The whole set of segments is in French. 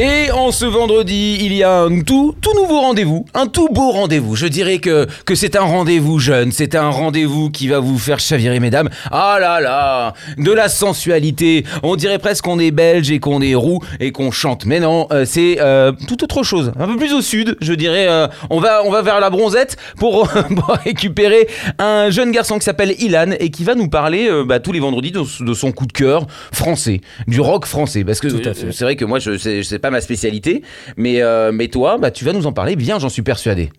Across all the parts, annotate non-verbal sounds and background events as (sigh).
Et en ce vendredi, il y a un tout, tout nouveau rendez-vous, un tout beau rendez-vous. Je dirais que, que c'est un rendez-vous jeune, c'est un rendez-vous qui va vous faire chavirer, mesdames. Ah là là, de la sensualité. On dirait presque qu'on est belge et qu'on est roux et qu'on chante. Mais non, euh, c'est euh, tout autre chose. Un peu plus au sud, je dirais. euh, on, va, on va vers la bronzette pour, (laughs) pour récupérer un jeune garçon qui s'appelle Ilan et qui va nous parler bah, tous les vendredis de, de son coup de cœur français, du rock français. Parce que c'est vrai que moi, je sais, je sais pas ma spécialité, mais, euh, mais toi, bah, tu vas nous en parler bien, j'en suis persuadé.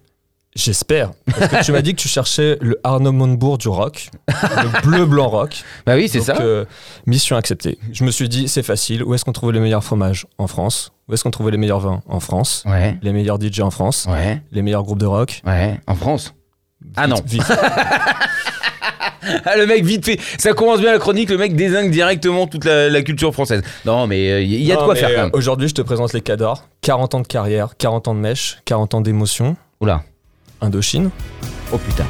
J'espère. Parce que tu m'as dit que tu cherchais le Arnaud Montebourg du rock, le bleu blanc rock. (laughs) Bah oui, c'est ça. euh, mission acceptée. Je me suis dit, c'est facile. Où est-ce qu'on trouvait les meilleurs fromages En France? Où est-ce qu'on trouvait les meilleurs vins En France? Ouais, Les meilleurs DJ en France? ouais, Les meilleurs groupes de rock? ouais. En France? Ah non. Vite. (laughs) (laughs) Ah, le mec, vite fait. Ça commence bien la chronique, le mec désingue directement toute la, la culture française. Non, mais il y a de quoi faire quand euh, même. Aujourd'hui, je te présente les cadors. 40 ans de carrière, 40 ans de mèche, 40 ans d'émotion. Oula. Indochine. Oh putain.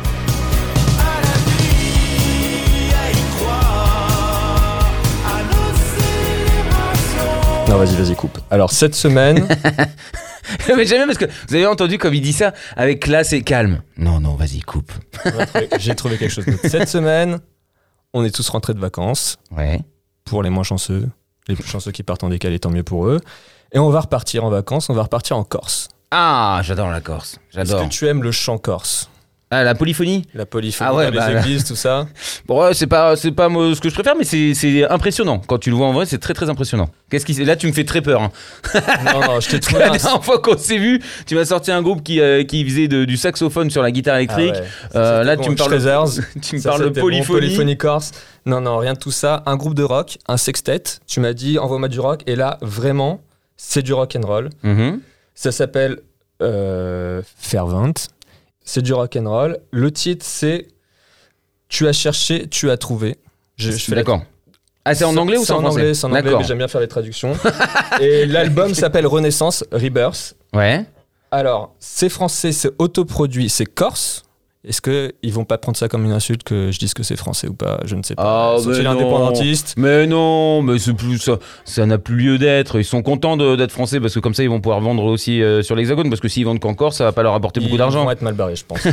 Non, vas-y, vas-y, coupe. Alors, cette semaine, (laughs) (laughs) mais j'aime bien parce que vous avez entendu comme il dit ça avec classe et calme. Non, non, vas-y, coupe. j'ai trouvé quelque chose d'autre. Cette semaine, on est tous rentrés de vacances. Ouais. pour les moins chanceux. Les plus chanceux qui partent en décalé, tant mieux pour eux. Et on va repartir en vacances, on va repartir en Corse. Ah, j'adore la Corse. Est-ce J'adore. que tu aimes le chant corse? Ah, la polyphonie La polyphonie Ah ouais, dans les bah, églises, tout ça (laughs) Bon, ouais, c'est pas, c'est pas moi, ce que je préfère, mais c'est, impressionnant. Quand tu le vois en vrai, c'est très très impressionnant. Qu'est-ce qui, là, tu me fais très peur. hein. (laughs) Non, non, je t'ai (laughs) trouvé La dernière fois qu'on s'est vu, tu m'as sorti un groupe qui, euh, qui faisait de- du saxophone sur la guitare Ah électrique. ouais. Euh, là, bon. tu me parles, Schrezzers, tu me ça, parles de bon. polyphonie. Polyphonie corse. Non, non, rien de tout ça. Un groupe de rock, un sextet. Tu m'as dit, envoie-moi du rock. Et là, vraiment, c'est du rock and roll. Mhm. Ça s'appelle euh, Fervent. C'est du rock and roll. Le titre, c'est Tu as cherché, tu as trouvé. Je, je fais D'accord. Ah, c'est en anglais ou c'est en français anglais C'est en anglais, mais j'aime bien faire les traductions. (laughs) Et l'album s'appelle Renaissance Rebirth. Ouais. Alors, c'est français, c'est autoproduit, c'est corse. Est-ce qu'ils vont pas prendre ça comme une insulte que je dise que c'est français ou pas? Je ne sais pas. Ah, Sont-ils mais non. indépendantistes? Mais non, mais plus ça, ça n'a plus lieu d'être. Ils sont contents d'être français parce que comme ça ils vont pouvoir vendre aussi euh, sur l'Hexagone parce que s'ils vendent qu'encore, ça va pas leur apporter beaucoup Ils d'argent. vont être mal barrés, je pense.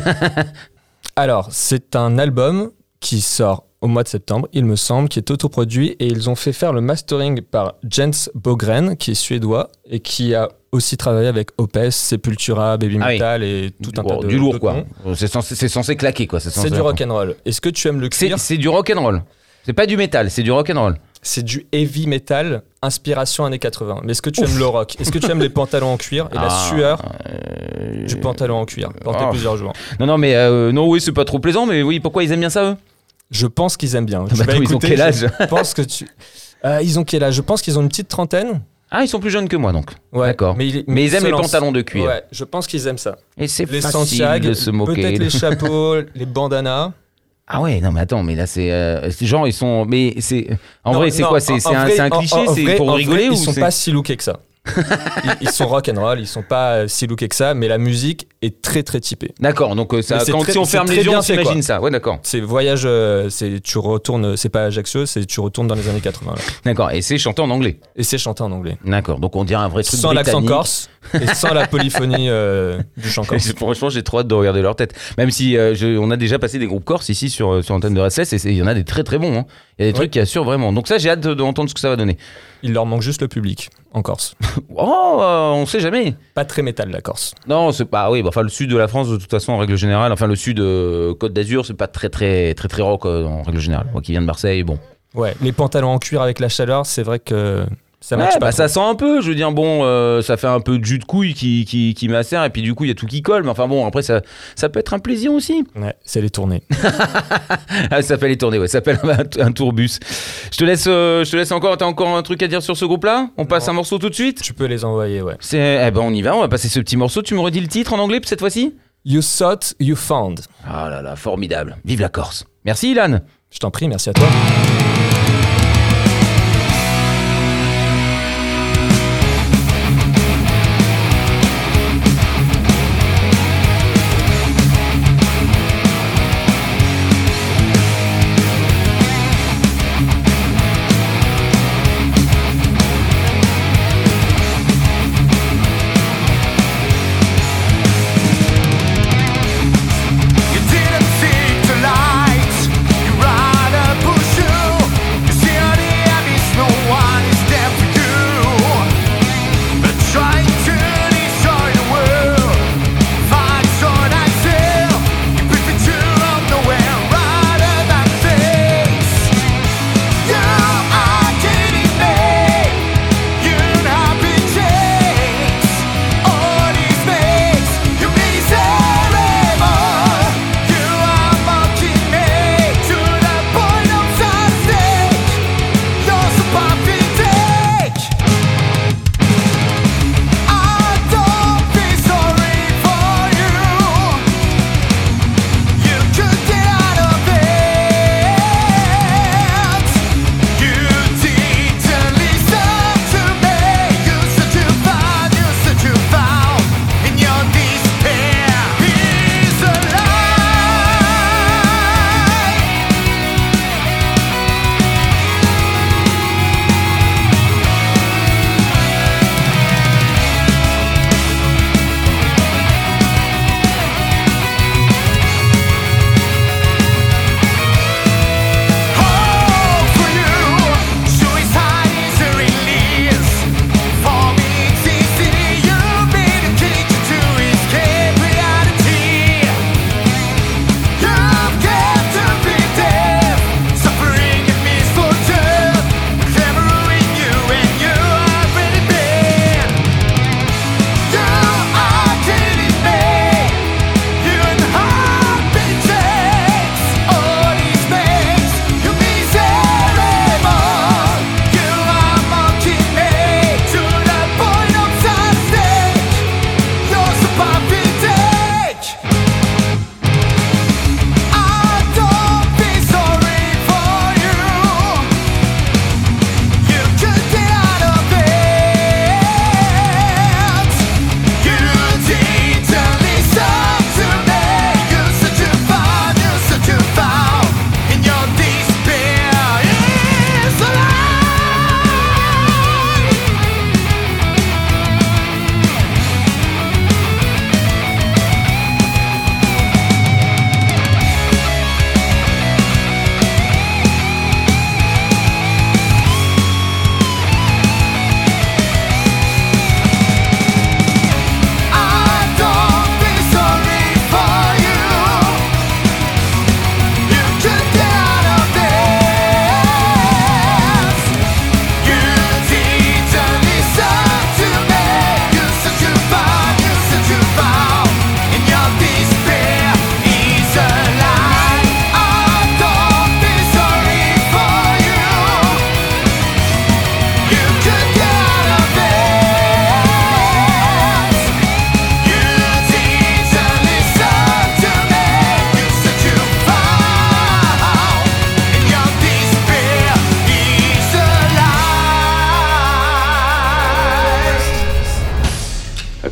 (laughs) Alors, c'est un album qui sort au mois de septembre, il me semble, qui est autoproduit et ils ont fait faire le mastering par Jens Bogren, qui est suédois et qui a aussi travaillé avec Opeth, Sepultura, Baby Ah oui. Metal et tout un tas de du lourd quoi. C'est censé, c'est censé claquer quoi. C'est censé- du rock and roll. Est-ce que tu aimes le cuir? c'est du rock and roll. C'est pas du métal, c'est du rock and roll. C'est du heavy metal, inspiration années 80. Mais est-ce que tu aimes le rock? Est-ce que tu aimes les pantalons en cuir? Et la Ah, sueur euh, du pantalon en cuir porté oh. plusieurs jours Non non mais euh, non oui c'est pas trop plaisant mais oui pourquoi ils aiment bien ça eux? Je pense qu'ils aiment bien. (laughs) Bah, attends, ils ont quel je âge? pense que tu. Euh, ils ont quel âge? Je pense qu'ils ont une petite trentaine. Ah ils sont plus jeunes que moi donc. Ouais, D'accord. Mais, ils, ils aiment les pantalons de cuir. Ouais, je pense qu'ils aiment ça. Et c'est Les facile Santiago, de se moquer. peut-être les (laughs) chapeaux, les bandanas. Ah ouais, non mais attends, mais là c'est euh, genre ils sont mais c'est en Non, vrai c'est quoi c'est un, un cliché c'est pour en vrai, rigoler ou Ils sont pas si lookés que ça? Ils, ils sont rock and roll, ils sont pas si lookés que ça, mais la musique est très très typée. D'accord, donc euh, ça quand très- si on ferme les yeux on s'imagine ça. Ouais, d'accord. C'est voyage, euh, c'est tu retournes, c'est pas Ajaccio, c'est tu retournes dans les années 80. là. D'accord, et c'est chanté en anglais. Et c'est chanté en anglais. D'accord, donc on dirait un vrai truc Sans l'accent corse et sans la polyphonie euh, du chant corse. (laughs) Franchement, j'ai trop hâte de regarder leur tête. Même si je- on a déjà passé des groupes corse ici sur, sur l'antenne de RSS et il y en a des très très bons. hein. Il y a des Ouais. trucs qui assurent vraiment. Donc ça, j'ai hâte de- d'entendre ce que ça va donner. Il leur manque juste le public en Corse. (laughs) Oh, euh, on sait jamais. Pas très métal la Corse. Non, c'est pas. Oui, bah, enfin le sud de la France de toute façon en règle générale. Enfin le sud euh, Côte d'Azur, c'est pas très très très très rock euh, en règle générale. Moi qui viens de Marseille, bon. Ouais, les pantalons en cuir avec la chaleur, c'est vrai que ça Ouais, bah, pas. ça sent un peu. Je veux dire, bon, euh, ça fait un peu de jus de couille qui qui, qui macère et puis du coup il y a tout qui colle. Mais enfin bon, après ça ça peut être un plaisir aussi. Ouais, c'est les tournées. (laughs) Ah, ça s'appelle les tournées, ouais, ça s'appelle un, un tourbus. Je te laisse, euh, je te laisse encore. T'as encore un truc à dire sur ce groupe-là? On passe Non. un morceau tout de suite? tu peux les envoyer, ouais. C'est, eh ben on y va. On va passer ce petit morceau. Tu me redis le titre en anglais cette fois-ci? You thought you found. Ah là là, formidable. Vive la Corse. Merci Ilan. Je t'en prie, merci à toi.